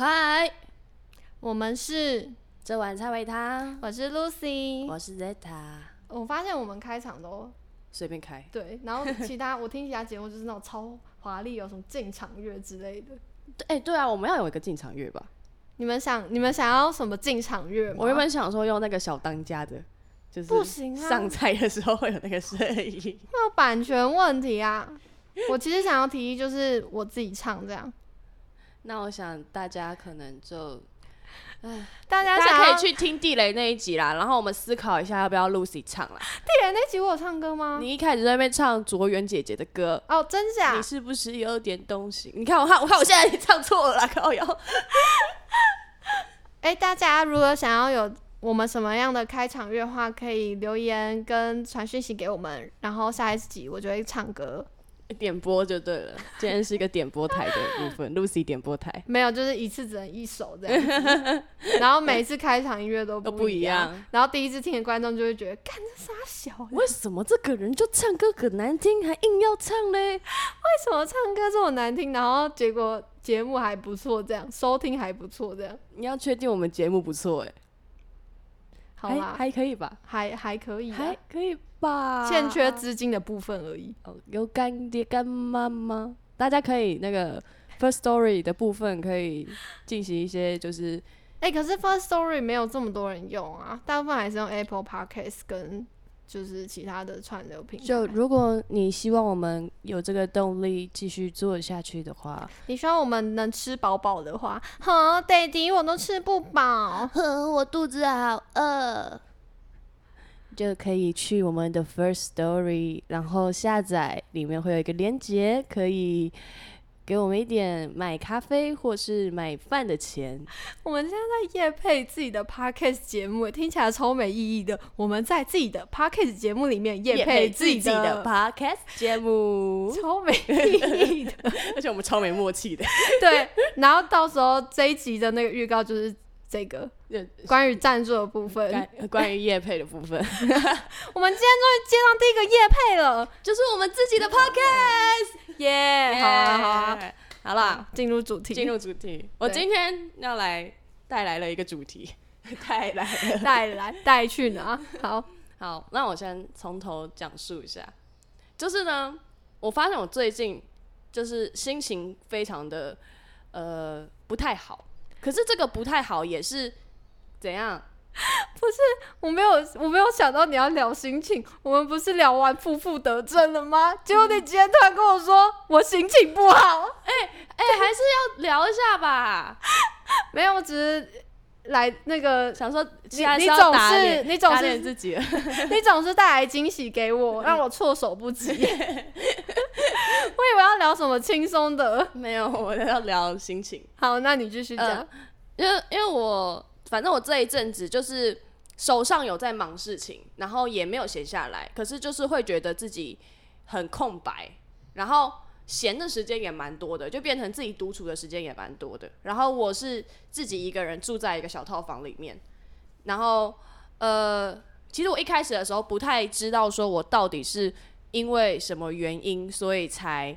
嗨，我们是，这碗菜为他，我是 Lucy。我是 Zeta，我发现我们开场都随便开。对，然后其他 我听其他节目就是那种超华丽，有什么进场乐之类的。哎、对啊，我们要有一个进场乐吧？你们想，你们想要什么进场乐吗？我原本想说用那个小当家的，就是不行啊上菜的时候会有那个声音。那有版权问题啊。我其实想要提议，就是我自己唱这样，那我想大家可能就大家大家可以去听地雷那一集啦，然后我们思考一下要不要 Lucy 唱啦。地雷那集我有唱歌吗？你一开始在那边唱卓媛姐姐的歌。哦，真假你？是不是有点东西？你看我看我看我现在唱错了啦，靠腰。哎、大家如果想要有我们什么样的开场乐话，可以留言跟传讯息给我们，然后下一集我就会唱歌。点播就对了，今天是一个点播台的部分，Lucy 点播台没有，就是一次只能一首这样，然后每次开场音乐都都不不一样。然后第一次听的观众就会觉得，干这傻小，为为什么这个人就唱歌很难听，还硬要唱嘞？为什么唱歌这么难听？然后结果节目还不错，这样收听还不错，这样你要确定我们节目不错哎，还好啦，还可以吧？还还可以啊，还可以吧？欠缺资金的部分而已。哦，有干爹干妈吗？大家可以那个 First Story 的部分可以进行一些就是哎、可是 First Story 没有这么多人用啊，大部分还是用 Apple Podcast 跟就是其他的串流平台。就如果你希望我们有这个动力继续做下去的话，你希望我们能吃饱饱的话，哼，Daddy 我都吃不饱。哼，我肚子好饿，就可以去我们的 First Story，然后下载，里面会有一个链接，可以给我们一点买咖啡或是买饭的钱。我们现在在夜配自己的 podcast 节目，听起来超没意义的。我们在自己的 podcast 节目里面夜配自己的的 Podcast 节目，超没意义的。而且我们超没默契的。对，然后到时候这一集的那个预告就是这个关于赞助的部分。关关于叶配的部分，我们今天终于接上第一个夜配了，就是我们自己的 Podcast。耶、好啊好啊，好啦，进入主题，进入主题。我今天要来带来了一个主题，带来了。带来带去哪？好，好，那我先从头讲述一下。就是呢，我发现我最近就是心情非常的呃不太好，可是这个不太好也是怎样？不是我没有我没有想到你要聊心情，我们不是聊完负负得正了吗？结果你今天突然跟我说我心情不好，哎、还是要聊一下吧。没有，我只是来那个想说你总是你总是自己。你总是带来惊喜给我，让我措手不及。我以为要聊什么轻松的，没有，我要聊心情。好，那你继续讲。呃因为因为我反正我这一阵子就是手上有在忙事情，然后也没有写下来，可是就是会觉得自己很空白，然后闲的时间也蛮多的，就变成自己独处的时间也蛮多的。然后我是自己一个人住在一个小套房里面，然后呃，其实我一开始的时候不太知道说我到底是因为什么原因，所以才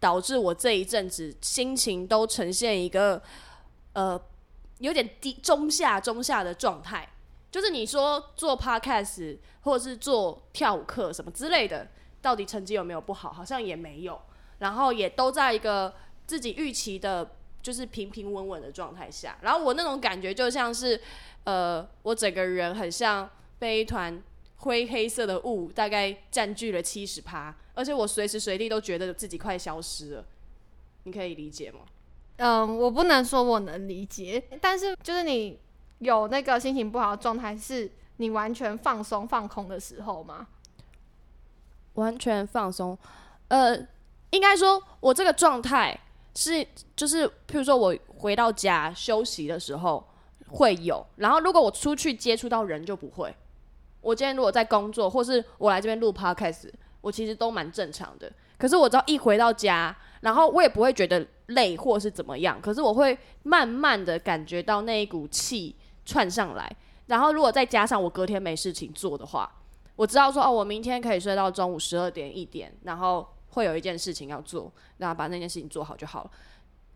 导致我这一阵子心情都呈现一个呃有点低中下中下的状态。就是你说做 podcast 或者是做跳舞课什么之类的，到底成绩有没有不好？好像也没有，然后也都在一个自己预期的，就是平平稳稳的状态下。然后我那种感觉就像是，呃，我整个人很像被一团灰黑色的雾大概占据了七十趴，而且我随时随地都觉得自己快消失了。你可以理解吗？嗯，我不能说我能理解，但是就是你有那个心情不好的状态，是你完全放松放空的时候吗？完全放松。呃，应该说，我这个状态是，就是，譬如说我回到家休息的时候会有，然后如果我出去接触到人就不会。我今天如果在工作，或是我来这边录 podcast，我其实都蛮正常的。可是我只要一回到家，然后我也不会觉得累或是怎么样，可是我会慢慢的感觉到那一股气窜上来。然后如果再加上我隔天没事情做的话，我知道说哦，我明天可以睡到中午十二点一点，然后会有一件事情要做，然后把那件事情做好就好了。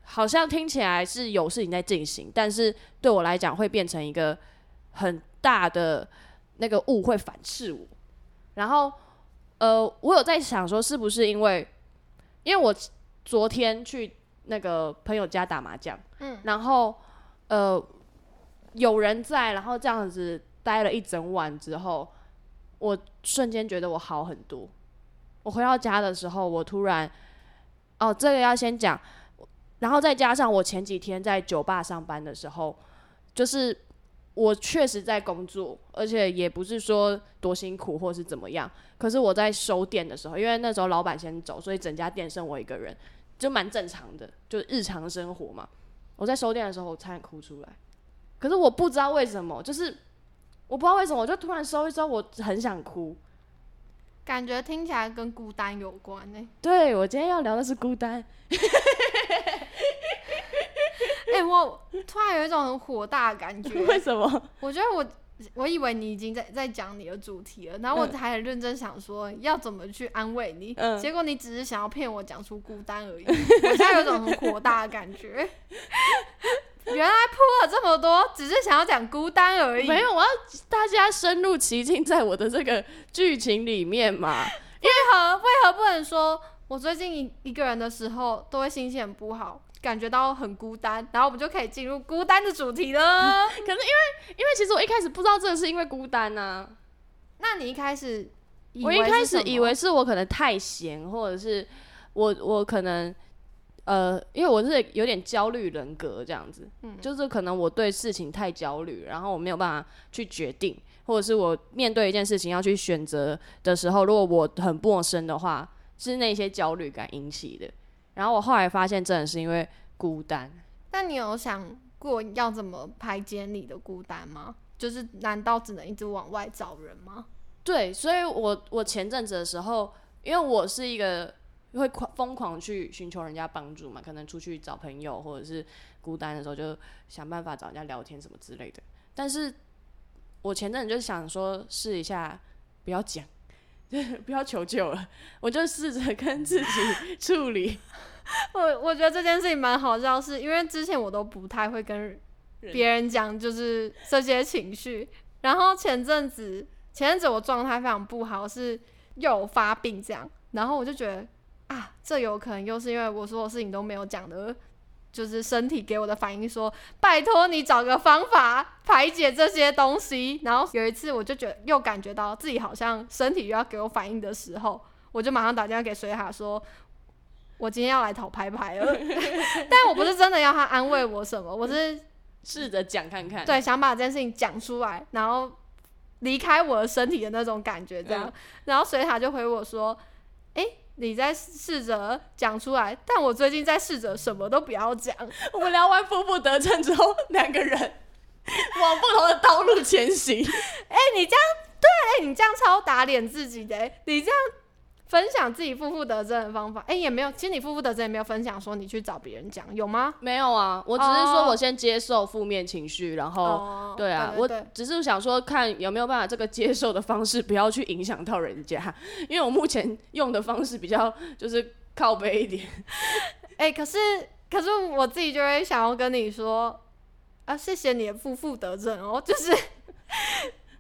好像听起来是有事情在进行，但是对我来讲会变成一个很大的那个雾会反噬我。然后，呃，我有在想说，是不是因为，因为我昨天去那个朋友家打麻将，嗯，然后呃有人在，然后这样子待了一整晚之后，我瞬间觉得我好很多。我回到家的时候，我突然，哦，这个要先讲，然后再加上我前几天在酒吧上班的时候，就是我确实在工作，而且也不是说多辛苦或是怎么样。可是我在收店的时候，因为那时候老板先走，所以整家店剩我一个人，就蛮正常的，就日常生活嘛。我在收店的时候，我差点哭出来。可是我不知道为什么，就是我不知道为什么，我就突然收一收，我很想哭。感觉听起来跟孤单有关呢。对，我今天要聊的是孤单。哎，我突然有一种很火大的感觉。为什么？我觉得我，我以为你已经在在讲你的主题了，然后我还很认真想说要怎么去安慰你，结果你只是想要骗我讲出孤单而已。我现在有种很火大的感觉。原来铺了这么多，只是想要讲孤单而已。没有，我要大家深入其境，在我的这个剧情里面嘛。为何为何不能说，我最近一一个人的时候，都会心情很不好，感觉到很孤单，然后我们就可以进入孤单的主题了。可是因为，因为其实我一开始不知道这个是因为孤单呢。那你一开始，我一开始以为是我可能太闲，或者是我我可能。呃，因为我是有点焦虑人格这样子，嗯，就是可能我对事情太焦虑，然后我没有办法去决定，或者是我面对一件事情要去选择的时候，如果我很陌生的话，是那些焦虑感引起的。然后我后来发现，真的是因为孤单。那你有想过要怎么排解你的孤单吗？就是难道只能一直往外找人吗？对，所以我我前阵子的时候，因为我是一个。会狂疯狂去寻求人家帮助嘛？可能出去找朋友，或者是孤单的时候就想办法找人家聊天什么之类的。但是我前阵就想说试一下，不要讲，不要求救了，我就试着跟自己处理。我我觉得这件事情蛮好笑，是因为之前我都不太会跟别人讲，就是这些情绪。然后前阵子前阵子我状态非常不好，是又发病这样，然后我就觉得。啊，这有可能又是因为我所有事情都没有讲的，就是身体给我的反应说，拜托你找个方法排解这些东西。然后有一次我就觉得又感觉到自己好像身体又要给我反应的时候，我就马上打电话给水塔说，我今天要来讨拍拍了。但我不是真的要他安慰我什么，我是试着讲看看，对，想把这件事情讲出来，然后离开我的身体的那种感觉这样。然后水塔就回我说，哎。你在试着讲出来，但我最近在试着什么都不要讲。我们聊完夫妇得正之后，两个人 往不同的道路前行。哎，你这样对，哎你这样超打脸自己的，你这样。分享自己负负得正的方法，哎，也没有。其实你负负得正也没有分享说你去找别人讲，有吗？没有啊，我只是说我先接受负面情绪，然后对啊，我只是想说看有没有办法这个接受的方式不要去影响到人家，因为我目前用的方式比较就是靠背一点。哎，可是可是我自己就会想要跟你说啊，谢谢你的负负得正哦，就是。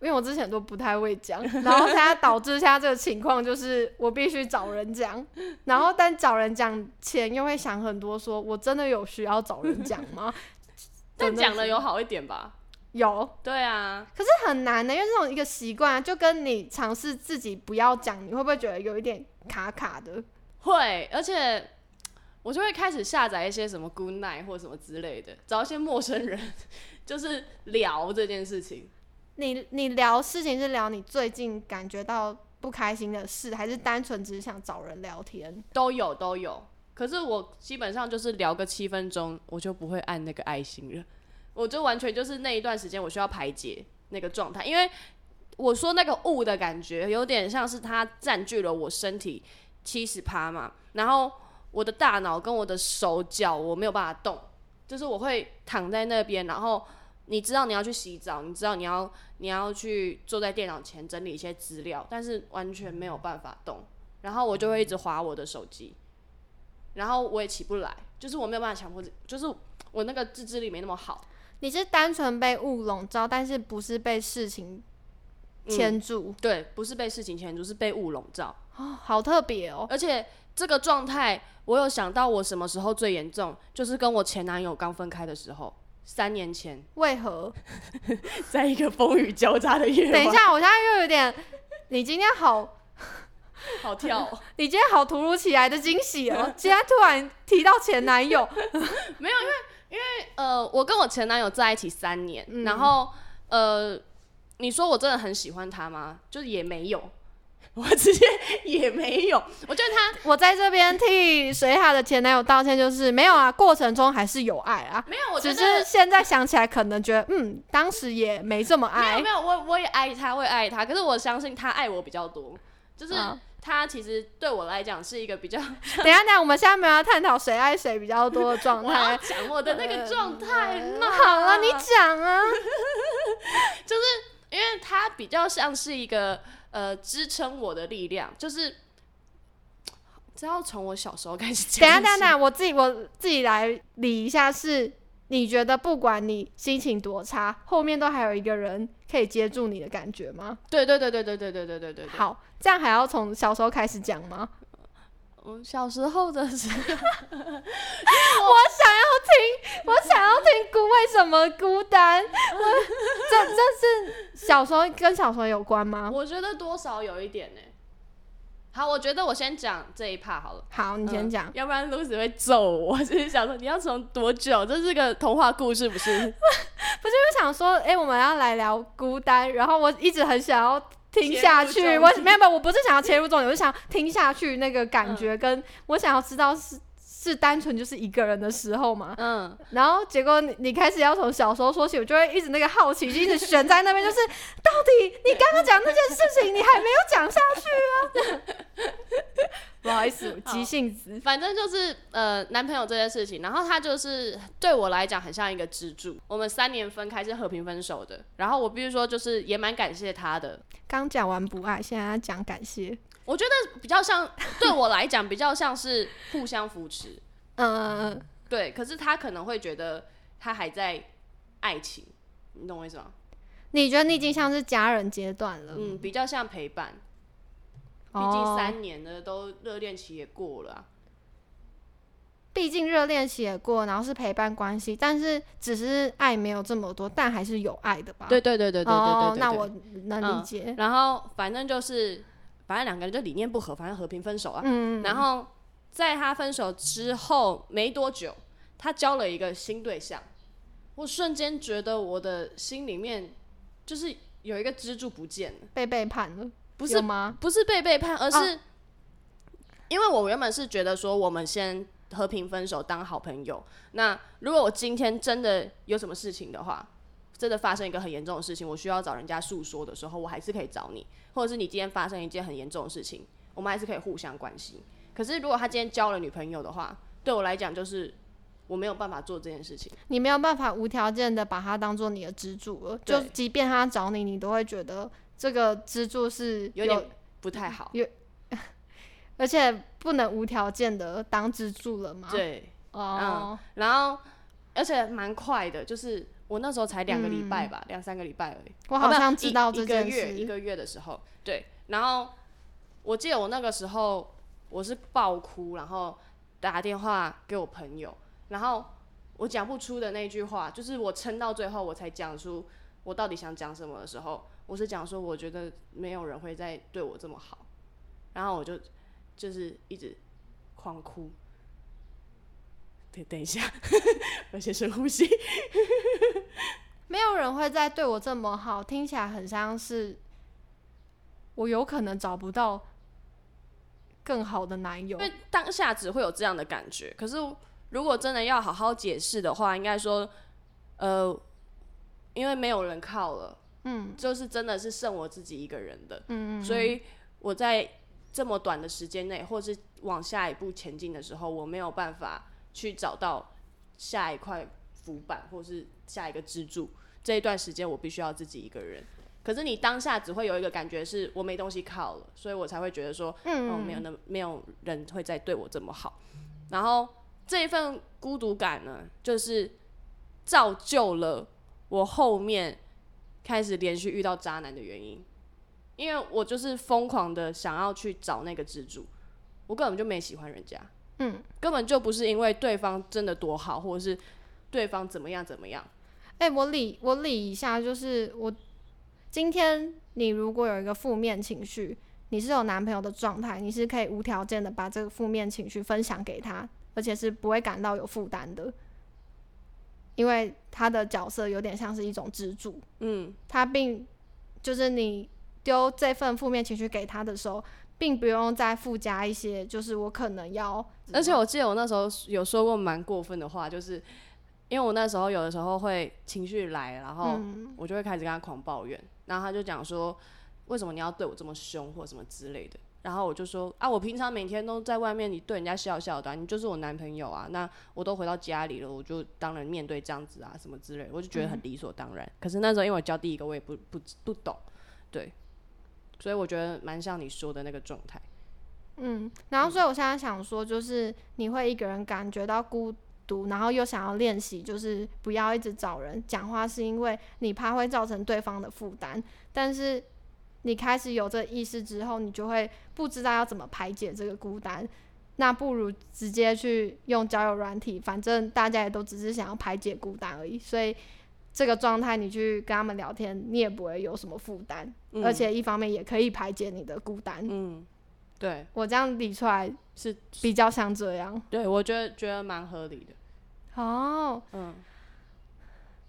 因为我之前都不太会讲，然后现在导致现在这个情况就是我必须找人讲，然后但找人讲前又会想很多，说我真的有需要找人讲吗？但讲了有好一点吧？有，对啊，可是很难的，因为这种一个习惯，就跟你尝试自己不要讲，你会不会觉得有一点卡卡的？会，而且我就会开始下载一些什么 Good Night 或什么之类的，找一些陌生人，就是聊这件事情。你你聊事情是聊你最近感觉到不开心的事，还是单纯只是想找人聊天？都有都有。可是我基本上就是聊个七分钟，我就不会按那个爱心了。我就完全就是那一段时间我需要排解那个状态，因为我说那个雾的感觉有点像是它占据了我身体七十趴嘛，然后我的大脑跟我的手脚我没有办法动，就是我会躺在那边，然后。你知道你要去洗澡，你知道你要你要去坐在电脑前整理一些资料，但是完全没有办法动，然后我就会一直划我的手机，然后我也起不来，就是我没有办法强迫自，就是我那个自制力没那么好。你是单纯被雾笼罩，但是不是被事情牵住？对，不是被事情牵住，是被雾笼罩。哦，好特别哦！而且这个状态，我有想到我什么时候最严重，就是跟我前男友刚分开的时候，三年前，为何？在一个风雨交加的夜晚。等一，下，我现在又有点，你今天好，好跳哦、你今天好突如其来的惊喜哦！今天突然提到前男友，没有，因为因为呃，我跟我前男友在一起三年，嗯然后呃，你说我真的很喜欢他吗？就是也没有，我直接也没有。我觉得他 我在这边替水海的前男友道歉，就是没有啊，过程中还是有爱啊，没有，我觉只是现在想起来可能觉得，嗯，当时也没这么爱没有没。有，我我也爱他，我也爱他，可是我相信他爱我比较多，就是嗯他其实对我来讲是一个比较 等一下，等一下，我们现在没有要探讨谁爱谁比较多的状 态。讲我的那个状态嘛。好了，你讲啊。就是因为他比较像是一个呃支撑我的力量，就是只要从我小时候开始讲。等下，等下，我自己我自己来理一下是。你觉得不管你心情多差，后面都还有一个人可以接住你的感觉吗？对对对对对对对对对对。对，好，这样还要从小时候开始讲吗？我小时候的时候，我想要听，我想要听孤为什么孤单？我这这是小时候跟小时候有关吗？我觉得多少有一点呢。好，我觉得我先讲这一 part 好了。好，你先讲。嗯要不然 Lucy 会揍我。就是想说，你要从多久？这是个童话故事，不是？不是我想说，哎、我们要来聊孤单，然后我一直很想要听下去。我没有没有，我不是想要切入重点，我是想听下去那个感觉，跟我想要知道是是单纯就是一个人的时候嘛。嗯，然后结果你你开始要从小时候说起，我就会一直那个好奇心一直悬在那边，就是到底你刚刚讲那件事情，你还没有讲下去啊？不好意思，急性子。反正就是呃，男朋友这件事情，然后他就是对我来讲很像一个支柱。我们三年分开是和平分手的，然后我必须说，就是也蛮感谢他的。刚讲完不爱，现在要讲感谢。我觉得比较像，对我来讲比较像是互相扶持。嗯，对，可是他可能会觉得他还在爱情。你懂我意思吗？你觉得你已经像是家人阶段了，嗯，比较像陪伴。毕竟三年了，都热恋期也过了。毕竟热恋期也过，然后是陪伴关系，但是只是爱，没有这么多，但还是有爱的吧。对，对，对，对，对，对。那我能理解，然后反正就是。反正两个人就理念不合，反正和平分手啊。嗯，然后在他分手之后没多久，他交了一个新对象，我瞬间觉得我的心里面就是有一个支柱不见了，被背叛了，不是吗？不是被背叛，而哦是因为我原本是觉得说我们先和平分手当好朋友。那如果我今天真的有什么事情的话，真的发生一个很严重的事情，我需要找人家诉说的时候，我还是可以找你，或者是你今天发生一件很严重的事情，我们还是可以互相关心。可是如果他今天交了女朋友的话，对我来讲就是我没有办法做这件事情。你没有办法无条件的把他当做你的支柱了，就即便他找你，你都会觉得这个支柱是有点不太好，有 而且不能无条件的当支柱了吗？，对，哦，然后而且蛮快的，就是我那时候才两个礼拜吧，两、三个礼拜而已。我好像知道这件一个月一。个月的时候，对，然后我记得我那个时候我是爆哭，然后打电话给我朋友，然后我讲不出的那句话，就是我撑到最后我才讲出我到底想讲什么的时候，我是讲说我觉得没有人会再对我这么好，然后我就就是一直狂哭。等等一下，我先深呼吸。没有人会再对我这么好，听起来很像是我有可能找不到更好的男友因。为当下只会有这样的感觉。可是如果真的要好好解释的话，应该说，呃，因为没有人靠了，嗯就是真的是剩我自己一个人的，嗯嗯，所以我在这么短的时间内，或是往下一步前进的时候，我没有办法去找到下一块浮板，或是下一个支柱。这一段时间我必须要自己一个人。可是你当下只会有一个感觉是我没东西靠了，所以我才会觉得说，嗯哦，没有那没有人会再对我这么好。然后这一份孤独感呢，就是造就了我后面开始连续遇到渣男的原因，因为我就是疯狂的想要去找那个支柱，我根本就没喜欢人家，嗯，根本就不是因为对方真的多好，或者是对方怎么样怎么样，哎、我理我理一下，就是我今天你如果有一个负面情绪，你是有男朋友的状态，你是可以无条件的把这个负面情绪分享给他，而且是不会感到有负担的，因为他的角色有点像是一种支柱，嗯，他并就是你丢这份负面情绪给他的时候，并不用再附加一些，就是我可能要，而且我记得我那时候有说过蛮过分的话，就是因为我那时候有的时候会情绪来，然后嗯。我就会开始跟他狂抱怨，然后他就讲说为什么你要对我这么凶或什么之类的，然后我就说啊，我平常每天都在外面，你对人家笑笑的啊、你就是我男朋友啊，那我都回到家里了，我就当然面对这样子啊什么之类的，我就觉得很理所当然。可是那时候因为我交第一个，我也不不不懂，对，所以我觉得蛮像你说的那个状态。嗯，然后所以我现在想说，就是你会一个人感觉到孤独，然后又想要练习，就是不要一直找人讲话，是因为你怕会造成对方的负担。但是你开始有这意识之后，你就会不知道要怎么排解这个孤单。那不如直接去用交友软体，反正大家也都只是想要排解孤单而已。所以这个状态，你去跟他们聊天，你也不会有什么负担，嗯而且一方面也可以排解你的孤单。嗯，对，我这样理出来是，比较像这样。对我觉得觉得蛮合理的。哦，嗯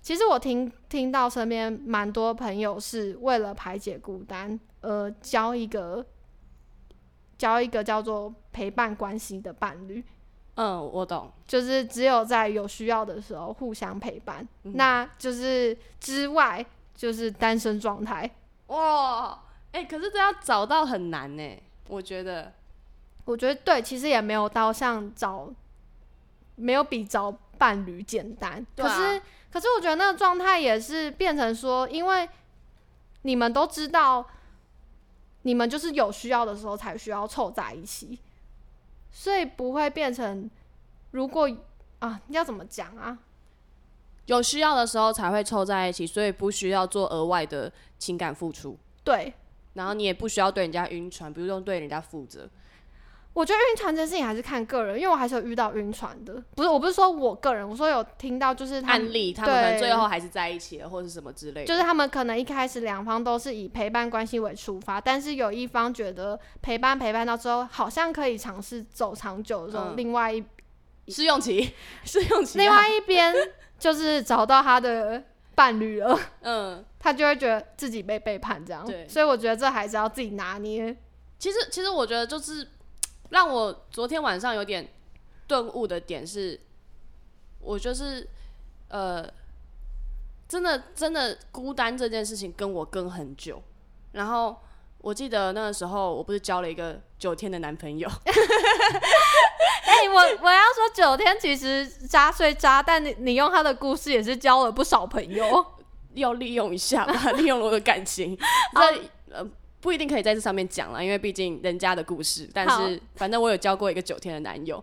其实我听听到身边蛮多朋友是为了排解孤单而交一个交一个叫做陪伴关系的伴侣，嗯，我懂。就是只有在有需要的时候互相陪伴，那就是之外就是单身状态。哇，哎、可是这要找到很难呢，我觉得。我觉得对，其实也没有到像找没有比找伴侣简单，啊可是可是我觉得那个状态也是变成说，因为你们都知道，你们就是有需要的时候才需要凑在一起，所以不会变成如果啊要怎么讲啊？有需要的时候才会凑在一起，所以不需要做额外的情感付出，对，然后你也不需要对人家晕船，不用对人家负责。我觉得晕船这件事情还是看个人，因为我还是有遇到晕船的，不是我不是说我个人，我说有听到就是案例，他们可能最后还是在一起了，或者是什么之类的。就是他们可能一开始两方都是以陪伴关系为出发，但是有一方觉得陪伴陪伴到之后，好像可以尝试走长久的时候，嗯另外一试用期，试用期啊。另外一边就是找到他的伴侣了，嗯，他就会觉得自己被背叛这样。对所以我觉得这还是要自己拿捏。其实其实我觉得就是让我昨天晚上有点顿悟的点是，我就是呃，真的真的孤单这件事情跟我跟很久，然后我记得那个时候我不是交了一个九天的男朋友，哎、我我要说九天其实渣虽渣，但你你用他的故事也是交了不少朋友。要利用一下吧，利用了我的感情，这呃不一定可以在这上面讲了，因为毕竟人家的故事，但是反正我有交过一个九天的男友，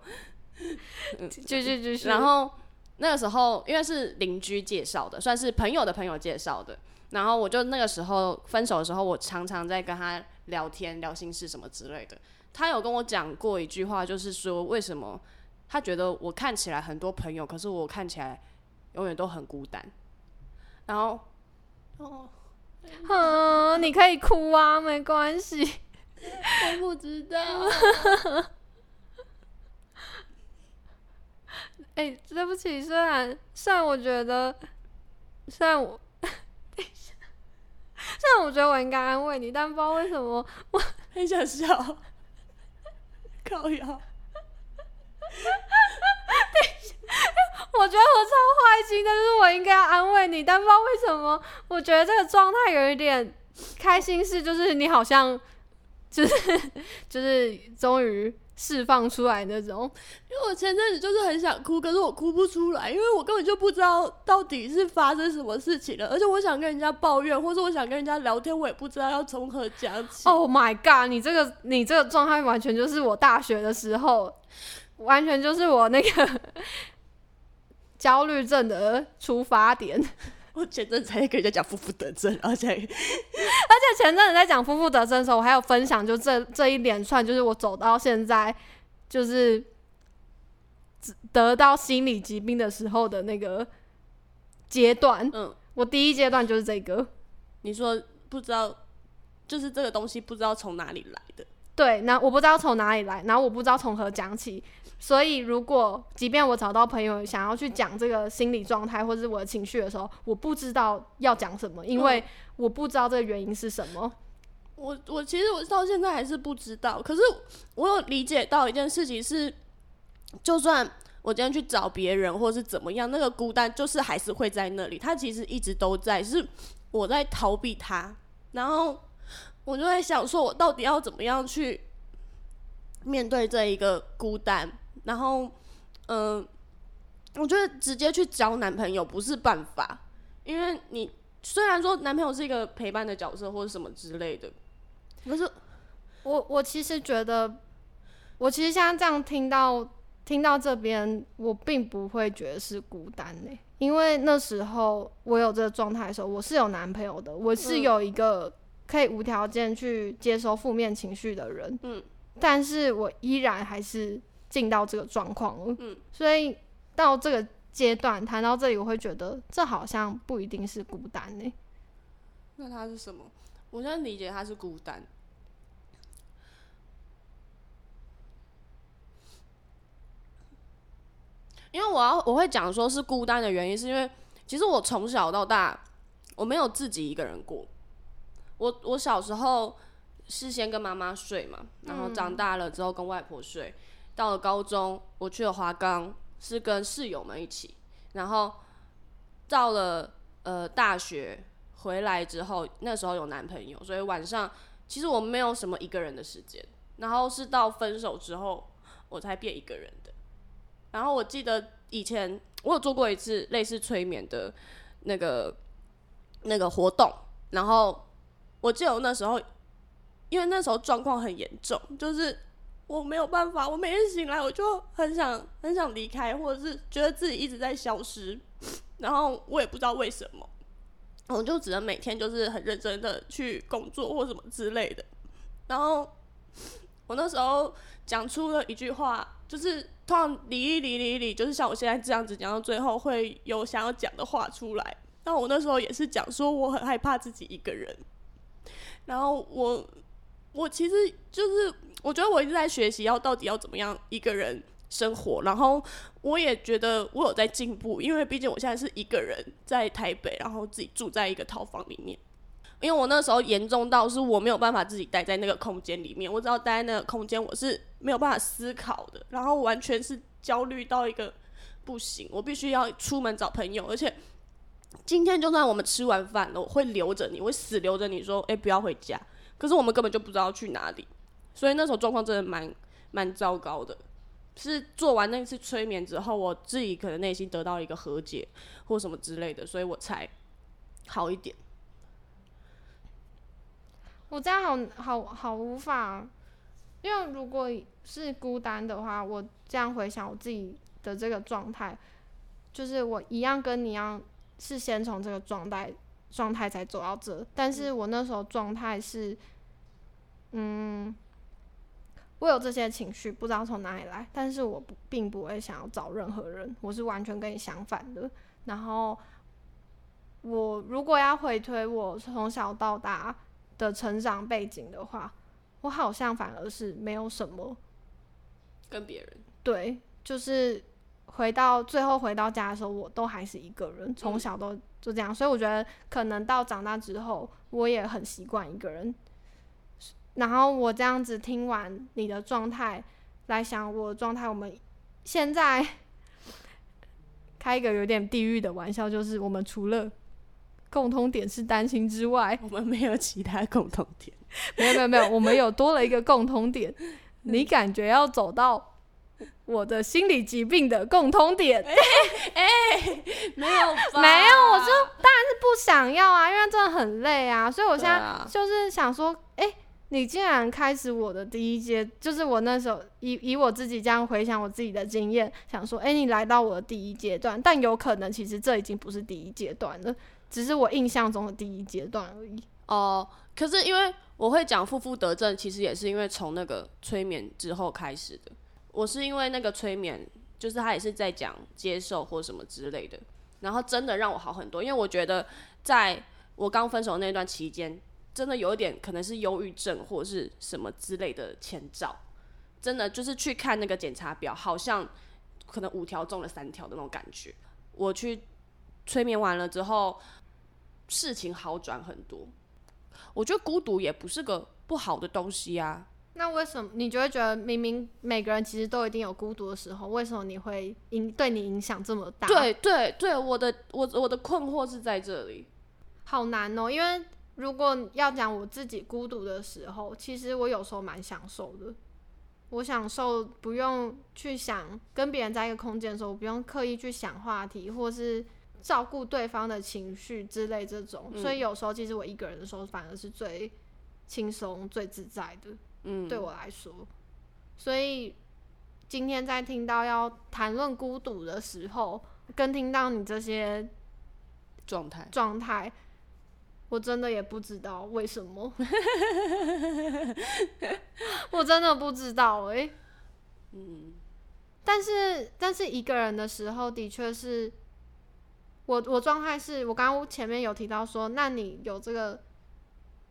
就就就是，然后那个时候因为是邻居介绍的，算是朋友的朋友介绍的。然后我就那个时候分手的时候，我常常在跟他聊天、聊心事什么之类的。他有跟我讲过一句话，就是说为什么他觉得我看起来很多朋友，可是我看起来永远都很孤单。然后，哦，嗯，你可以哭啊，没关系。我不知道。哎、对不起，虽然虽然我觉得，虽然我，等一下，虽然我觉得我应该安慰你，但不知道为什么我，很想笑，靠腰。我觉得我超坏心的，就是我应该要安慰你，但不知道为什么，我觉得这个状态有一点开心是，就是你好像就是 就是终于释放出来那种，因为我前阵子就是很想哭，可是我哭不出来，因为我根本就不知道到底是发生什么事情了，而且我想跟人家抱怨，或者我想跟人家聊天，我也不知道要从何讲起。Oh my god！你这个你这个状态完全就是我大学的时候，完全就是我那个焦虑症的出发点。我前阵才跟人家讲负负得正，而且而且前阵子在讲负负得正的时候，我还有分享，就这这一连串，就是我走到现在，就是得到心理疾病的时候的那个阶段。嗯，我第一阶段就是这个。你说不知道，就是这个东西不知道从哪里来的。对，那我不知道从哪里来，然后我不知道从何讲起。所以，如果即便我找到朋友想要去讲这个心理状态或者是我的情绪的时候，我不知道要讲什么，因为我不知道这个原因是什么。我我其实我到现在还是不知道，可是我有理解到一件事情是，就算我今天去找别人或是怎么样，那个孤单就是还是会在那里，他其实一直都在，是我在逃避他，然后我就在想说，我到底要怎么样去面对这一个孤单。然后，嗯，我觉得直接去交男朋友不是办法，因为你虽然说男朋友是一个陪伴的角色或者什么之类的，可是我我其实觉得，我其实现在这样听到听到这边，我并不会觉得是孤单呢，因为那时候我有这个状态的时候，我是有男朋友的，我是有一个可以无条件去接收负面情绪的人，嗯，但是我依然还是。进到这个状况了，嗯，所以到这个阶段谈到这里，我会觉得这好像不一定是孤单呢。那他是什么？我现在理解他是孤单，因为我要我会讲说是孤单的原因，是因为其实我从小到大我没有自己一个人过。我我小时候是先跟妈妈睡嘛，然后长大了之后跟外婆睡。到了高中，我去了华冈，是跟室友们一起。然后到了呃大学回来之后，那时候有男朋友，所以晚上其实我没有什么一个人的时间。然后是到分手之后，我才变一个人的。然后我记得以前我有做过一次类似催眠的那个那个活动，然后我记得我那时候，因为那时候状况很严重，就是。我没有办法，我每天醒来我就很想很想离开，或者是觉得自己一直在消失，然后我也不知道为什么，我就只能每天就是很认真的去工作或什么之类的。然后我那时候讲出了一句话，就是突然理一理理理，就是像我现在这样子讲到最后会有想要讲的话出来。那我那时候也是讲说我很害怕自己一个人，然后我我其实就是。我觉得我一直在学习，要到底要怎么样一个人生活。然后我也觉得我有在进步，因为毕竟我现在是一个人在台北，然后自己住在一个套房里面。因为我那时候严重到是我没有办法自己待在那个空间里面，我只要待在那个空间，我是没有办法思考的，然后完全是焦虑到一个不行。我必须要出门找朋友，而且今天就算我们吃完饭了，我会留着你，我会死留着你说，哎，不要回家。可是我们根本就不知道去哪里。所以那时候状况真的蛮蛮糟糕的，是做完那次催眠之后，我自己可能内心得到一个和解或什么之类的，所以我才好一点。我这样好好好无法，因为如果是孤单的话，我这样回想我自己的这个状态，就是我一样跟你一样，是先从这个状态状态才走到这，但是我那时候状态是，嗯。我有这些情绪，不知道从哪里来，但是我不并不会想要找任何人，我是完全跟你相反的。然后，我如果要回推我从小到大的成长背景的话，我好像反而是没有什么跟别人对，就是回到最后回到家的时候，我都还是一个人，从小都就这样，所以我觉得可能到长大之后，我也很习惯一个人。然后我这样子听完你的状态，来想我的状态，我们现在 开一个有点地狱的玩笑，就是我们除了共通点是担心之外，我们没有其他共同点。没有没有没有，我们有多了一个共通点。你感觉要走到我的心理疾病的共通点？哎，没有没有，我就当然是不想要啊，因为真的很累啊，所以我现在就是想说，哎。你竟然开始我的第一阶，就是我那时候以以我自己这样回想我自己的经验，想说，哎、你来到我的第一阶段，但有可能其实这已经不是第一阶段了，只是我印象中的第一阶段而已。哦、可是因为我会讲负负得正，其实也是因为从那个催眠之后开始的。我是因为那个催眠，就是他也是在讲接受或什么之类的，然后真的让我好很多。因为我觉得在我刚分手那段期间，真的有一点可能是忧郁症或者是什么之类的前兆。真的就是去看那个检查表，好像可能五条中了三条的那种感觉。我去催眠完了之后，事情好转很多。我觉得孤独也不是个不好的东西啊。那为什么你就会觉得明明每个人其实都一定有孤独的时候，为什么你会影对你影响这么大？，对对对，我的我我的困惑是在这里。好难哦。因为如果要讲我自己孤独的时候，其实我有时候蛮享受的。我享受不用去想跟别人在一个空间的时候，我不用刻意去想话题，或是照顾对方的情绪之类这种。所以有时候其实我一个人的时候，反而是最轻松、最自在的。嗯，对我来说。所以今天在听到要谈论孤独的时候，跟听到你这些状态。状态，我真的也不知道为什么，我真的不知道诶、嗯，但是，但是一个人的时候，的确是我我状态是我刚刚前面有提到说，那你有这个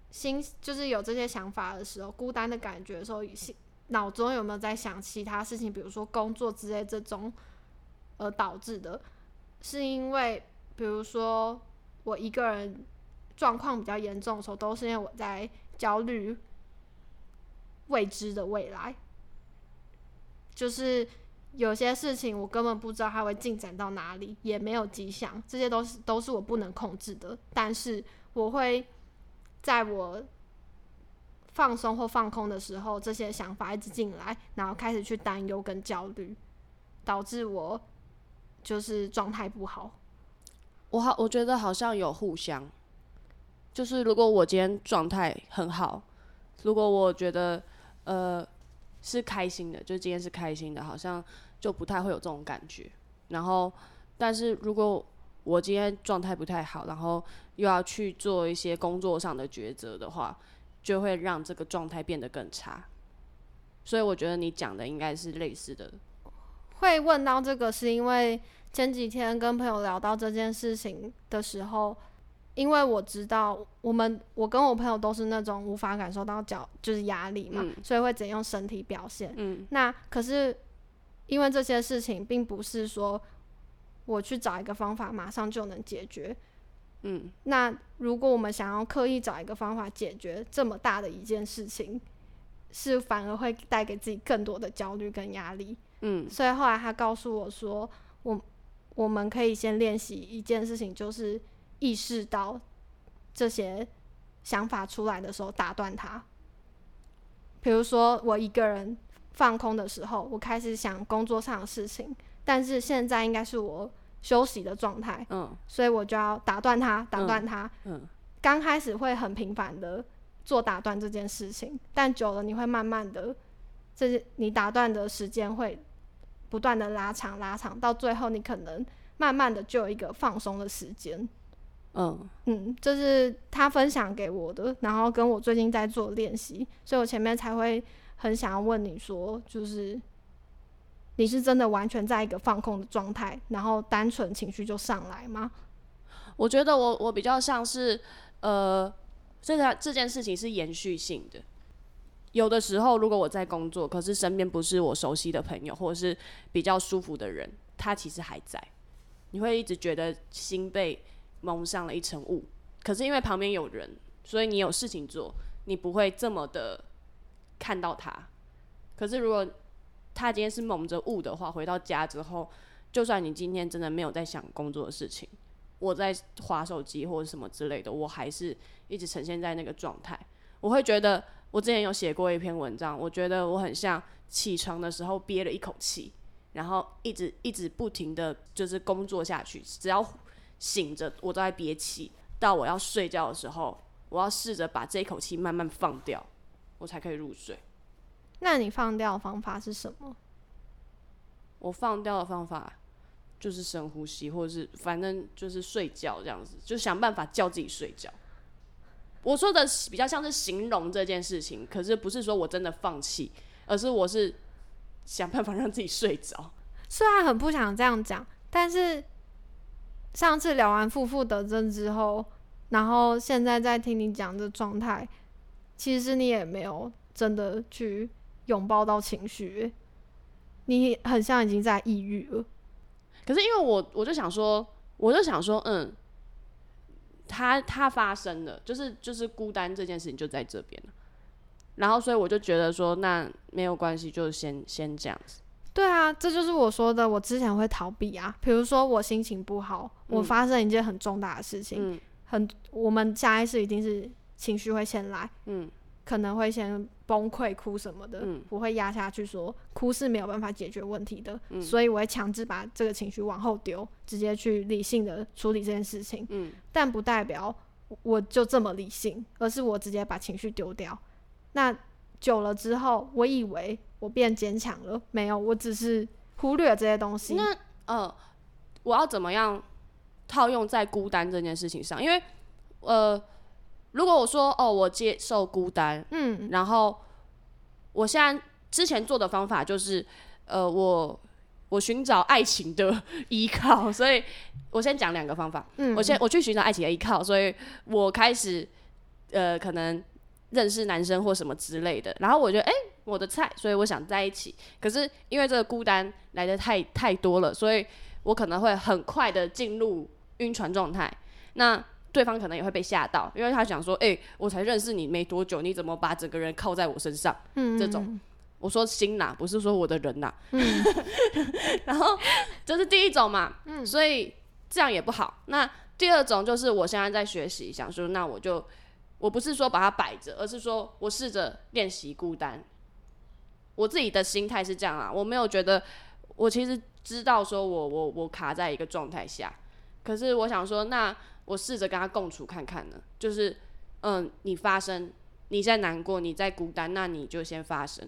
心，就是有这些想法的时候，孤单的感觉的时候，心脑中有没有在想其他事情，比如说工作之类这种，而导致的？是因为比如说我一个人状况比较严重的时候，都是因为我在焦虑未知的未来。就是有些事情我根本不知道它会进展到哪里，也没有迹象，这些都是都是我不能控制的。但是我会在我放松或放空的时候，这些想法一直进来，然后开始去担忧跟焦虑，导致我就是状态不好。我好，我觉得好像有互相。就是如果我今天状态很好，如果我觉得呃是开心的，就今天是开心的，好像就不太会有这种感觉。然后，但是如果我今天状态不太好，然后又要去做一些工作上的抉择的话，就会让这个状态变得更差。所以我觉得你讲的应该是类似的。会问到这个，是因为前几天跟朋友聊到这件事情的时候，因为我知道我们我跟我朋友都是那种无法感受到脚就是压力嘛，嗯所以会只用身体表现。嗯那可是因为这些事情，并不是说我去找一个方法马上就能解决。嗯那如果我们想要刻意找一个方法解决这么大的一件事情，是反而会带给自己更多的焦虑跟压力。嗯所以后来他告诉我说，我我们可以先练习一件事情，就是意识到这些想法出来的时候打断它。比如说，我一个人放空的时候，我开始想工作上的事情，但是现在应该是我休息的状态，嗯所以我就要打断他，打断他。嗯刚开始会很频繁的做打断这件事情，但久了你会慢慢的，这是你打断的时间会不断的拉长拉长，到最后你可能慢慢的就有一个放松的时间。嗯嗯，这是他分享给我的，然后跟我最近在做练习，所以我前面才会很想要问你说，就是你是真的完全在一个放空的状态，然后单纯情绪就上来吗？我觉得我我比较像是，呃，这个这件事情是延续性的。有的时候，如果我在工作，可是身边不是我熟悉的朋友，或者是比较舒服的人，他其实还在，你会一直觉得心被蒙上了一层雾。可是因为旁边有人，所以你有事情做，你不会这么的看到他。可是如果他今天是蒙着雾的话，回到家之后，就算你今天真的没有在想工作的事情，我在划手机或者什么之类的，我还是一直呈现在那个状态。我会觉得，我之前有写过一篇文章，我觉得我很像起床的时候憋了一口气，然后一直一直不停的就是工作下去，只要醒着我都在憋气，到我要睡觉的时候，我要试着把这一口气慢慢放掉，我才可以入睡。那你放掉的方法是什么？我放掉的方法就是深呼吸，或者是反正就是睡觉这样子，就想办法叫自己睡觉。我说的比较像是形容这件事情，可是不是说我真的放弃，而是我是想办法让自己睡着。虽然很不想这样讲，但是上次聊完负负得正之后，然后现在在听你讲这状态，其实你也没有真的去拥抱到情绪，你很像已经在抑郁了。可是因为我我就想说，我就想说，嗯，他他发生了，就是就是孤单这件事情就在这边了。然后所以我就觉得说，那没有关系，就先先这样子。对啊，这就是我说的，我之前会逃避啊。比如说我心情不好，我发生一件很重大的事情，很我们下意识一定是情绪会先来，嗯，可能会先崩溃哭什么的，嗯，不会压下去说哭是没有办法解决问题的，嗯，所以我会强制把这个情绪往后丢，直接去理性的处理这件事情，嗯，但不代表我就这么理性，而是我直接把情绪丢掉。那久了之后，我以为。我变坚强了？没有，我只是忽略这些东西。那呃，我要怎么样套用在孤单这件事情上？因为呃，如果我说哦，我接受孤单，嗯，然后我现在之前做的方法就是呃，我我寻找爱情的依靠，所以我先讲两个方法。嗯，我先我去寻找爱情的依靠，所以我开始呃，可能认识男生或什么之类的，然后我觉得哎。我的菜，所以我想在一起。可是因为这个孤单来的太太多了，所以我可能会很快的进入晕船状态。那对方可能也会被吓到，因为他想说：“哎，我才认识你没多久，你怎么把整个人靠在我身上？”嗯，这种我说心呐，不是说我的人呐。嗯，然后这是第一种嘛。嗯，所以这样也不好。那第二种就是我现在在学习，想说那我就我不是说把它摆着，而是说我试着练习孤单。我自己的心态是这样啊，我没有觉得，我其实知道说我我我卡在一个状态下，可是我想说，那我试着跟他共处看看呢，就是嗯，你发生，你在难过，你在孤单，那你就先发生，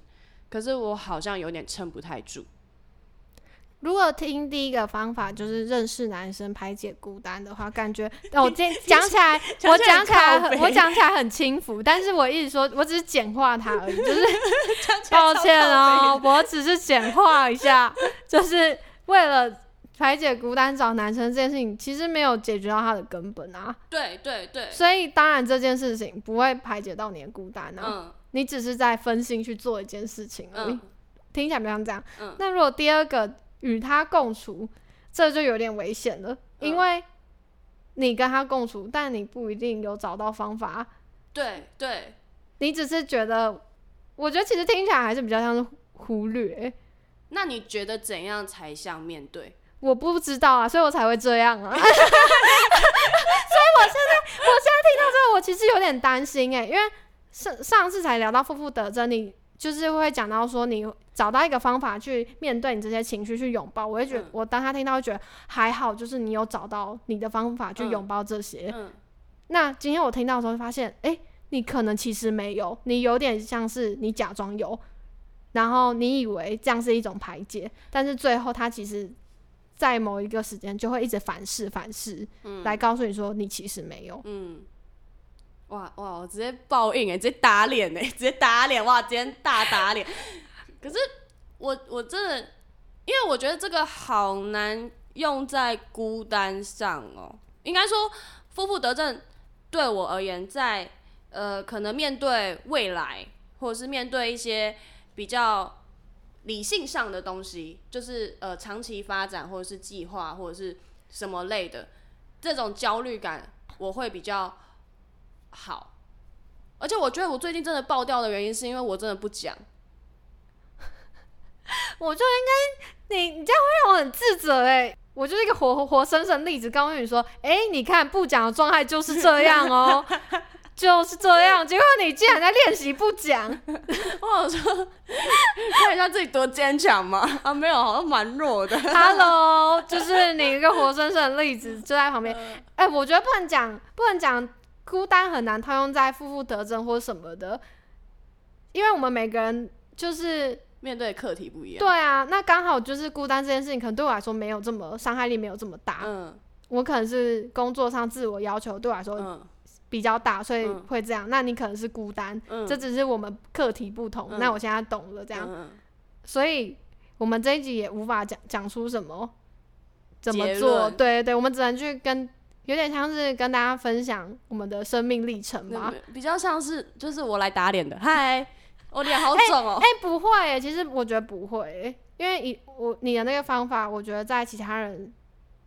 可是我好像有点撑不太住。如果听第一个方法就是认识男生排解孤单的话，感觉我讲 讲起来，我讲起来很我讲起来很轻浮，但是我一直说我只是简化它而已，就是 抱歉哦，我只是简化一下，就是为了排解孤单找男生这件事情，其实没有解决到他的根本啊。对对对，所以当然这件事情不会排解到你的孤单啊，你只是在分心去做一件事情而已，听起来比较像这样。那如果第二个。与他共处，这就有点危险了，因为你跟他共处，但你不一定有找到方法。对对，你只是觉得，我觉得其实听起来还是比较像是忽略。那你觉得怎样才像面对？我不知道啊，所以我才会这样啊。所以我现在，我现在听到这个，我其实有点担心哎，因为上上次才聊到负负得正，你就是会讲到说你。找到一个方法去面对你这些情绪，去拥抱。我会觉得，我当他听到，会觉得还好，就是你有找到你的方法去拥抱这些。那今天我听到的时候，发现，哎，你可能其实没有，你有点像是你假装有，然后你以为这样是一种排解，但是最后他其实，在某一个时间就会一直反噬、反噬，来告诉你说你其实没有。嗯，哇哇，我直接报应哎，直接打脸哎，直接打脸哇，今天大打脸。可是我我真的，因为我觉得这个好难用在孤单上哦。应该说，夫妇得正对我而言，在呃，可能面对未来，或者是面对一些比较理性上的东西，就是呃，长期发展或者是计划或者是什么类的这种焦虑感，我会比较好。而且我觉得我最近真的爆掉的原因，是因为我真的不讲。我就应该，你你这样会让我很自责哎！我就是一个活活生生例子，刚跟你说，哎，你看不讲的状态就是这样哦，就是这样。结果你竟然在练习不讲，我想说，看一下自己多坚强嘛。啊，没有，好像蛮弱的。Hello，就是你一个活生生的例子就在旁边。哎，我觉得不能讲，不能讲，孤单很难套用在负负得正或什么的。因为我们每个人就是面对课题不一样。对啊，那刚好就是孤单这件事情，可能对我来说没有这么伤害力没有这么大。嗯我可能是工作上自我要求对我来说嗯比较大，所以嗯会这样。那你可能是孤单，嗯，这只是我们课题不同。嗯那我现在懂了，这样，嗯所以我们这一集也无法讲讲出什么怎么做。论对对，我们只能去跟有点像是跟大家分享我们的生命历程吧。嗯比较像是就是我来打脸的，嗨，我脸好肿哦哎、。不会耶，其实我觉得不会耶，因为你我你的那个方法，我觉得在其他人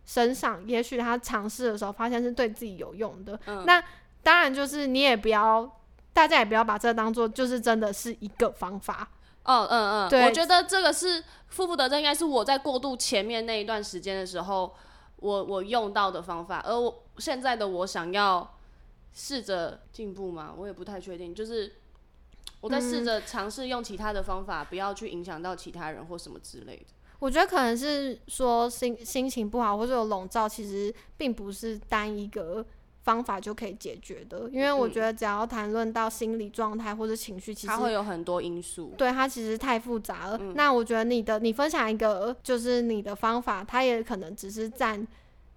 身上，也许他尝试的时候发现是对自己有用的。嗯那当然就是你也不要，大家也不要把这当做就是真的是一个方法。哦，嗯嗯，对我觉得这个是负负得正，应该是我在过渡前面那一段时间的时候，我我用到的方法，而我现在的我想要试着进步嘛，我也不太确定，就是我在试着尝试用其他的方法，不要去影响到其他人或什么之类的。我觉得可能是说心心情不好或者有笼罩，其实并不是单一个方法就可以解决的，因为我觉得只要谈论到心理状态或者情绪，其实它会有很多因素。对它其实太复杂了。嗯那我觉得你的你分享一个就是你的方法，它也可能只是占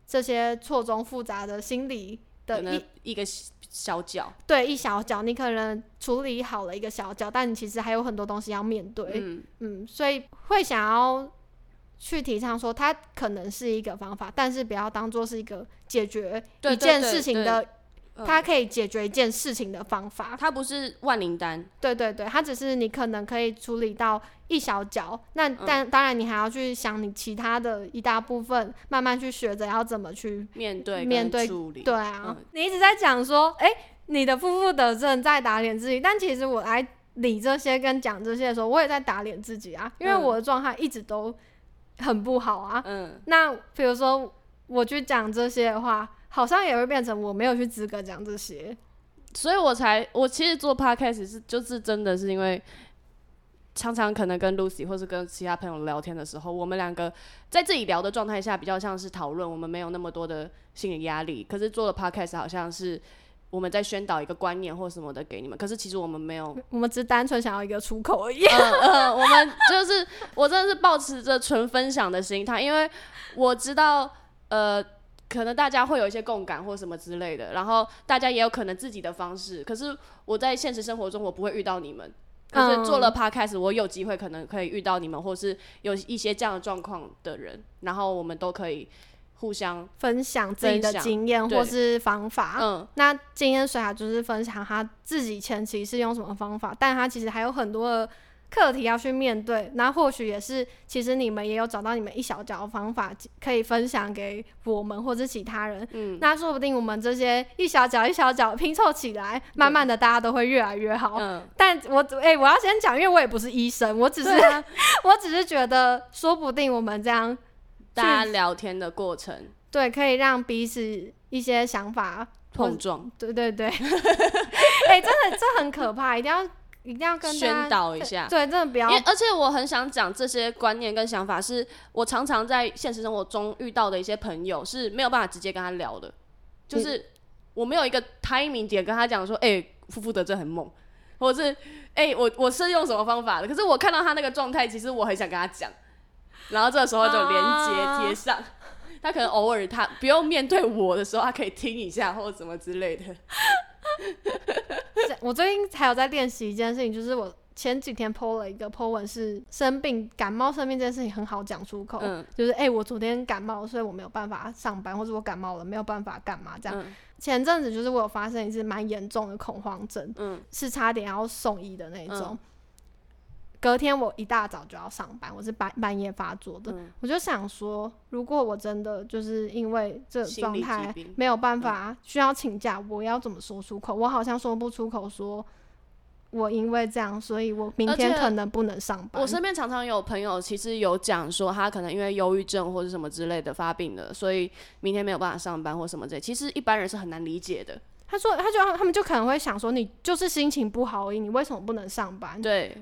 这些错综复杂的心理的一一个小角，对一小角，你可能处理好了一个小角，但你其实还有很多东西要面对。嗯，嗯，所以会想要去提倡说，它可能是一个方法，但是不要当做是一个解决一件事情的，嗯它可以解决一件事情的方法。它不是万灵丹，对对对，它只是你可能可以处理到一小角，那嗯但、当然你还要去想你其他的一大部分，慢慢去学着要怎么去。面对面对处理，对啊，嗯你一直在讲说，哎、你的负负得正在打脸自己，但其实我来理这些跟讲这些的时候，我也在打脸自己啊，因为嗯我的状态一直都很不好啊。嗯，那比如说我去讲这些的话，好像也会变成我没有去资格讲这些。所以我才我其实做 podcast 是就是真的是因为常常可能跟 Lucy 或是跟其他朋友聊天的时候，我们两个在自己聊的状态下比较像是讨论，我们没有那么多的心理压力。可是做了 podcast 好像是我们在宣导一个观念或什么的给你们，可是其实我们没有我们只是单纯想要一个出口而已。嗯嗯，我们就是我真的是保持着纯分享的心态，因为我知道呃，可能大家会有一些共感或什么之类的，然后大家也有可能自己的方式，可是我在现实生活中我不会遇到你们。可是做了 podcast，我有机会可能可以遇到你们，或是有一些这样的状况的人，然后我们都可以互相，分享自己的经验或是方法。嗯，那经验水海就是分享他自己前期是用什么方法，但他其实还有很多的课题要去面对。那或许也是，其实你们也有找到你们一小角的方法可以分享给我们或是其他人。嗯，那说不定我们这些一小角一小角拼凑起来，慢慢的大家都会越来越好。嗯，但我哎、我要先讲，因为我也不是医生，我只是、啊，我只是觉得，说不定我们这样大家聊天的过程。对可以让彼此一些想法碰撞，对对对，哎、真的这很可怕，一定要一定要跟宣导一下，对，真的不要因为而且我很想讲这些观念跟想法，是我常常在现实生活中遇到的一些朋友是没有办法直接跟他聊的，就是我没有一个 timing 点跟他讲说，哎、负负得正很猛，或者是哎、我我是用什么方法的，可是我看到他那个状态，其实我很想跟他讲，然后这个时候就连接贴上。他可能偶尔他不用面对我的时候，他可以听一下或者什么之类的。我最近还有在练习一件事情，就是我前几天 PO 了一个 PO 文，是生病感冒生病这件事情很好讲出口，嗯就是哎、我昨天感冒，所以我没有办法上班，或者我感冒了没有办法干嘛这样。嗯前阵子就是我有发生一次蛮严重的恐慌症，嗯是差点要送医的那种。嗯隔天我一大早就要上班，我是半半夜发作的。嗯我就想说，如果我真的就是因为这状态没有办法需要请假，我要怎么说出口？我好像说不出口说。我因为这样，所以我明天可能不能上班。我身边常常有朋友，其实有讲说他可能因为忧郁症或者什么之类的发病了，所以明天没有办法上班或什么之类。其实一般人是很难理解的。他说，他就他们就可能会想说，你就是心情不好而已，你为什么不能上班？对，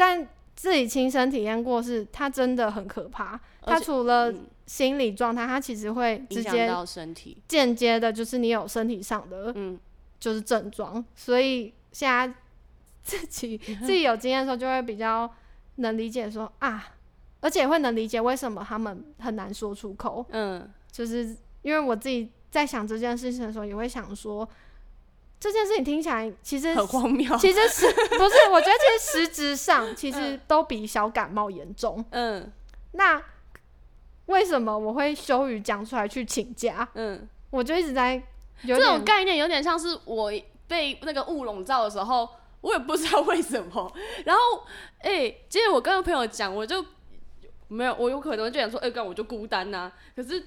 但自己亲身体验过是，他真的很可怕。他除了嗯心理状态，他其实会直接到身体。间接的，就是你有身体上的嗯，就是症状，所以现在自己 自己有经验的时候，就会比较能理解说啊，而且会能理解为什么他们很难说出口。嗯，就是因为我自己在想这件事情的时候，也会想说，这件事情听起来其实很荒谬。其实是 不是？我觉得其实实质上其实都比小感冒严重。嗯那为什么我会羞于讲出来去请假？嗯，我就一直在有这种概念有点像是我被那个雾笼罩的时候，我也不知道为什么。然后，哎、接着我跟朋友讲，我就没有，我有可能就想说，哎、干我就孤单呐、可是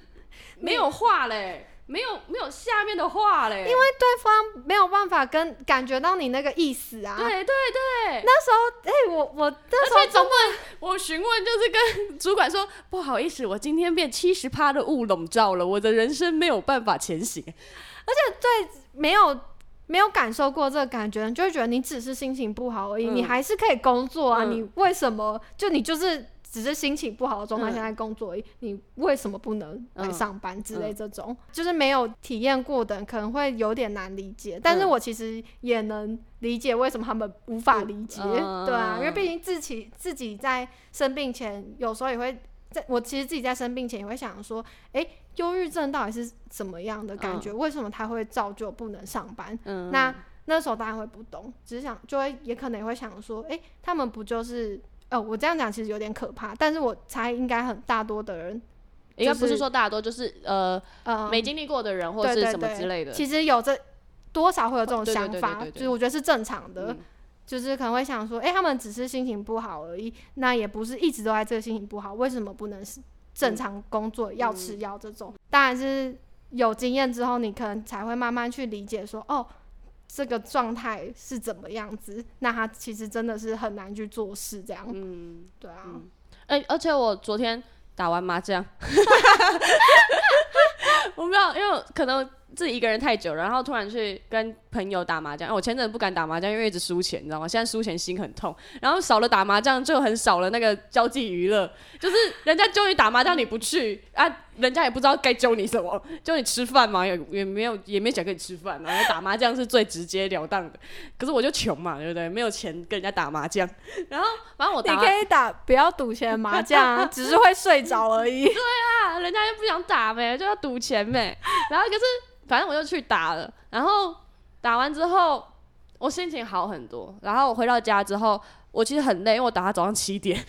没有话嘞，没有没有下面的话嘞，因为对方没有办法跟感觉到你那个意思啊。对对对，那时候哎、我我那时候而且总不能我询问就是跟主管说，不好意思，我今天被七十趴的雾笼罩了，我的人生没有办法前行。而且对没有没有感受过这个感觉，你就会觉得你只是心情不好而已，嗯你还是可以工作啊。嗯你为什么就你就是只是心情不好的状态嗯下在工作而已？你为什么不能来嗯上班之类这种？就是没有体验过的人可能会有点难理解，但是嗯我其实也能理解为什么他们无法理解，嗯对啊，因为嗯毕竟自己自己在生病前，有时候也会。在我其实自己在生病前也会想说，诶，忧郁症到底是怎么样的感觉？为什么他会造就不能上班？嗯，那那时候当然会不懂，只是想就会也可能也会想说，诶，他们不就是哦？我这样讲其实有点可怕，但是我猜应该很大多的人，应该不是是说大多，就是呃呃，没经历过的人或者是什么之类的。其实有这多少会有这种想法，就是我觉得是正常的。嗯就是可能会想说，诶，他们只是心情不好而已，那也不是一直都在这个心情不好，为什么不能是正常工作、要吃药这种？当然是有经验之后，你可能才会慢慢去理解说，哦，这个状态是怎么样子。那他其实真的是很难去做事，这样，嗯，对啊，哎、而且我昨天打完麻将，我不知道，因为可能自己一个人太久了，然后突然去跟朋友打麻将。我前阵子不敢打麻将，因为一直输钱，你知道吗？现在输钱心很痛，然后少了打麻将，就很少了那个交际娱乐。就是人家揪你打麻将你不去啊，人家也不知道该揪你什么，揪你吃饭嘛，也也没有也没想跟你吃饭，然后打麻将是最直截了当的。可是我就穷嘛，对不对？没有钱跟人家打麻将，然后反正我你打完可以打不要赌钱的麻将啊，只是会睡着而已。对啊，人家又不想打呗，就要赌钱呗。然后可是反正我就去打了，然后打完之后我心情好很多。然后我回到家之后，我其实很累，因为我打到早上七点，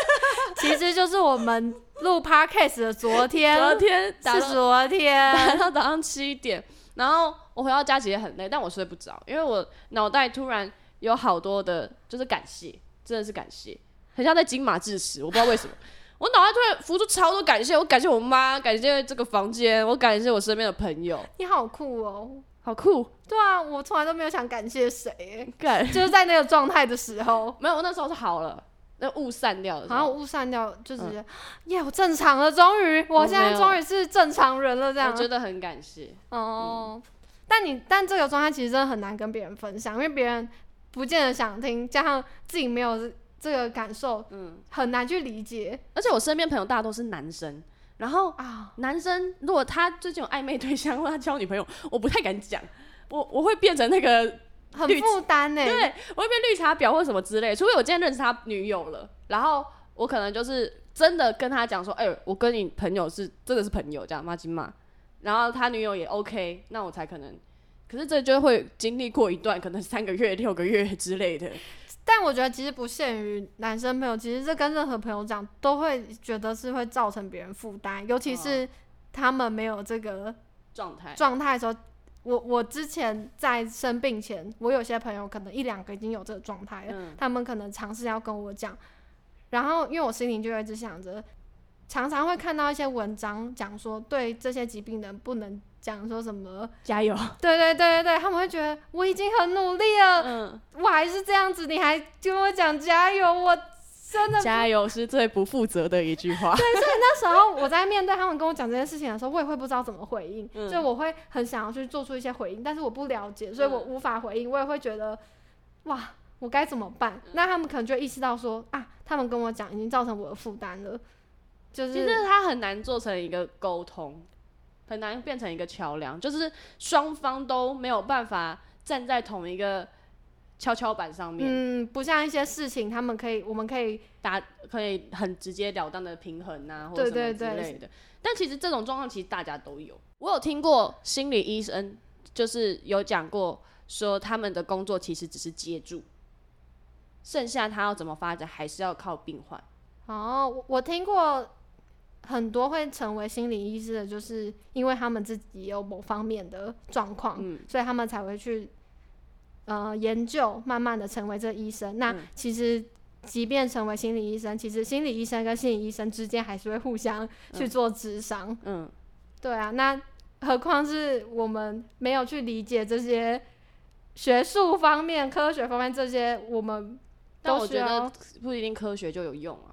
其实就是我们录 podcast 的昨天，昨天打是到昨天，打到早上七点，然后我回到家其实很累，但我睡不着，因为我脑袋突然有好多的，就是感谢，真的是感谢，很像在金马致辞，我不知道为什么。我脑袋突然浮出超多感谢，我感谢我妈，感谢这个房间，我感谢我身边的朋友，你好酷哦！好酷！对啊，我从来都没有想感谢谁。耶，干。就是在那个状态的时候，没有，我那时候是好了，那雾散掉的时候，好像雾散掉，就直接耶，我正常了，终于，我现在终于是正常人了，这样。我。觉得很感谢。哦，但你但这个状态其实真的很难跟别人分享，因为别人不见得想听，加上自己没有这个感受，嗯，很难去理解。而且我身边朋友大多是男生，然后啊。男生如果他最近有暧昧对象或他交女朋友，我不太敢讲，我我会变成那个，很绿负担呢，对我会变绿茶婊或什么之类，除非我今天认识他女友了，然后我可能就是真的跟他讲说，哎、我跟你朋友是真的是朋友这样，妈金嘛，然后他女友也 OK，那我才可能。可是这就会经历过一段可能三个月、六个月之类的，但我觉得其实不限于男生朋友，其实这跟任何朋友讲，都会觉得是会造成别人负担，尤其是他们没有这个状态。状态的时候。我我之前在生病前，我有些朋友可能一两个已经有这个状态了，嗯他们可能尝试要跟我讲，然后因为我心里就会一直想着，常常会看到一些文章讲说，对这些疾病的人不能讲说什么，加油！对对对对对，他们会觉得我已经很努力了，嗯，我还是这样子，你还跟我讲加油，我真的加油是最不负责的一句话。对，所以那时候我在面对他们跟我讲这件事情的时候，我也会不知道怎么回应，嗯。所以我会很想要去做出一些回应，但是我不了解，所以我嗯。无法回应，我也会觉得哇，我该怎么办？那他们可能就意识到说啊，他们跟我讲已经造成我的负担了，就是其实它很难做成一个沟通，很难变成一个桥梁，就是双方都没有办法站在同一个跷跷板上面，嗯，不像一些事情，他们可以，我们可以打可以很直截了当的平衡啊，或者什么之类的。但其实这种状况其实大家都有。我有听过心理医生就是有讲过，说他们的工作其实只是接住，剩下他要怎么发展还是要靠病患。哦，我我听过很多会成为心理医师的，就是因为他们自己有某方面的状况，嗯所以他们才会去呃研究，慢慢的成为这医生。那嗯其实。即便成为心理医生，其实心理医生跟心理医生之间还是会互相去做智商。嗯，对啊，那何况是我们没有去理解这些学术方面、科学方面这些，我们但我觉得不一定科学就有用啊。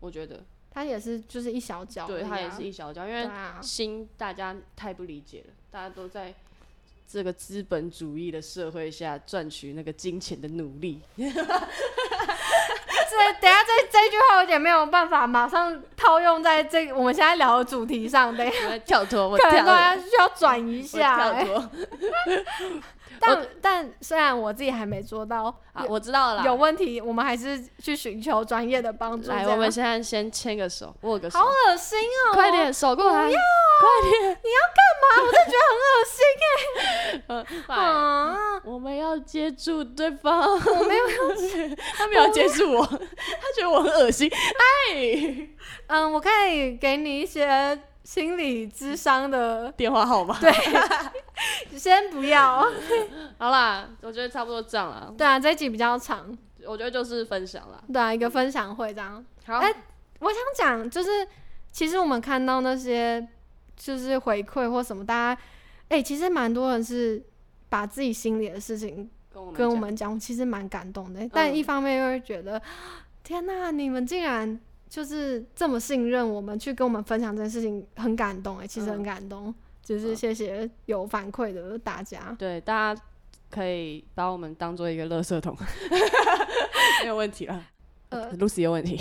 我觉得，它也是就是一小角啊，对它也是一小角，因为心大家太不理解了，大家都在这个资本主义的社会下赚取那个金钱的努力。这等下这这句话有点没有办法马上套用在这个我们现在聊的主题上，等一下跳脱，我跳可能大家脱，需要转一下、欸。跳脱 但但虽然我自己还没做到啊！我知道了啦，有问题，我们还是去寻求专业的帮助。来，我们现在先牵个手，握个手好，恶心哦！快点手过来，快点，呃快啊！我们要接住对方，我没有要，他没有接住我，他觉得我很恶心。哎，嗯，我可以给你一些心理智商的，电话号码。对，先不要。好啦，我觉得差不多这样了。对啊，这一集比较长，我觉得就是分享啦。对啊，一个分享会这样。好，哎我想讲，就是其实我们看到那些就是回馈或什么，大家哎、其实蛮多人是把自己心里的事情跟我们跟我讲，其实蛮感动的。但一方面又会觉得，天哪，你们竟然就是这么信任我们，去跟我们分享这件事情，很感动哎，其实很嗯感动。就是嗯谢谢有反馈的大家。对大家可以把我们当做一个垃圾桶，没有问题了。呃 Lucy 有问题，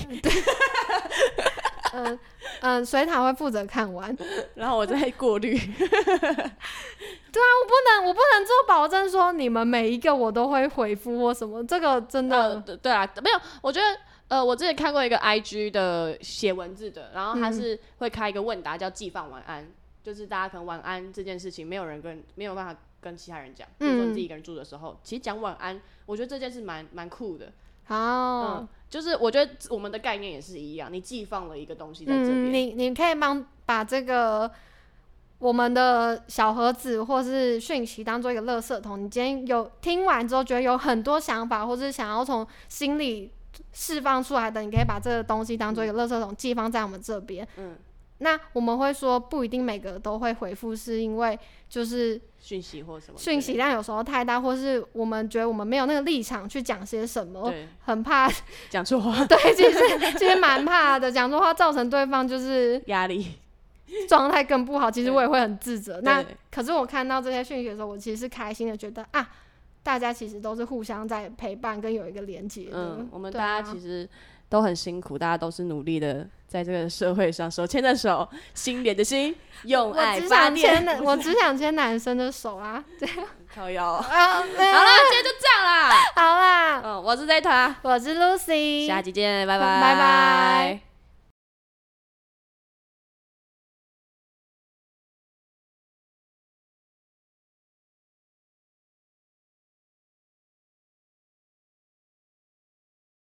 嗯嗯，水塔会负责看完，然后我再过滤。对啊，我不能，我不能做保证说你们每一个我都会回复或什么，这个真呃，的，对对啊，没有，我觉得。呃，我之前看过一个 IG 的写文字的，然后他嗯。是会开一个问答，叫寄放晚安，就是大家可能晚安这件事情，没有人跟没有办法跟其他人讲，比如说你自己一个人住的时候，其实讲晚安，我觉得这件事蛮蛮酷的，好嗯，，就是我觉得我们的概念也是一样，你寄放了一个东西在这嗯，你你可以帮把这个我们的小盒子或是讯息当做一个垃圾桶。你今天有听完之后觉得有很多想法，或是想要从心里释放出来的，你可以把这个东西当做一个垃圾桶寄放在我们这边。嗯，那我们会说不一定每个都会回复，是因为就是讯息或什么讯息量有时候太大，或是我们觉得我们没有那个立场去讲些什么，很怕。讲错话 对，其实其实蛮怕的，讲错话造成对方就是压力，状态更不好，其实我也会很自责。那可是我看到这些讯息的时候，我其实是开心的，觉得啊，大家其实都是互相在陪伴跟有一个连接的。嗯，我们对大家啊其实都很辛苦，大家都是努力的，在这个社会上手牵着手，心连着心，用我爱只想发电 我只想牵男生的手啊！靠腰。好啊，没有了，今天就这样啦。好啦，嗯，我是 Zeta，我是 Lucy，下期见，拜拜拜拜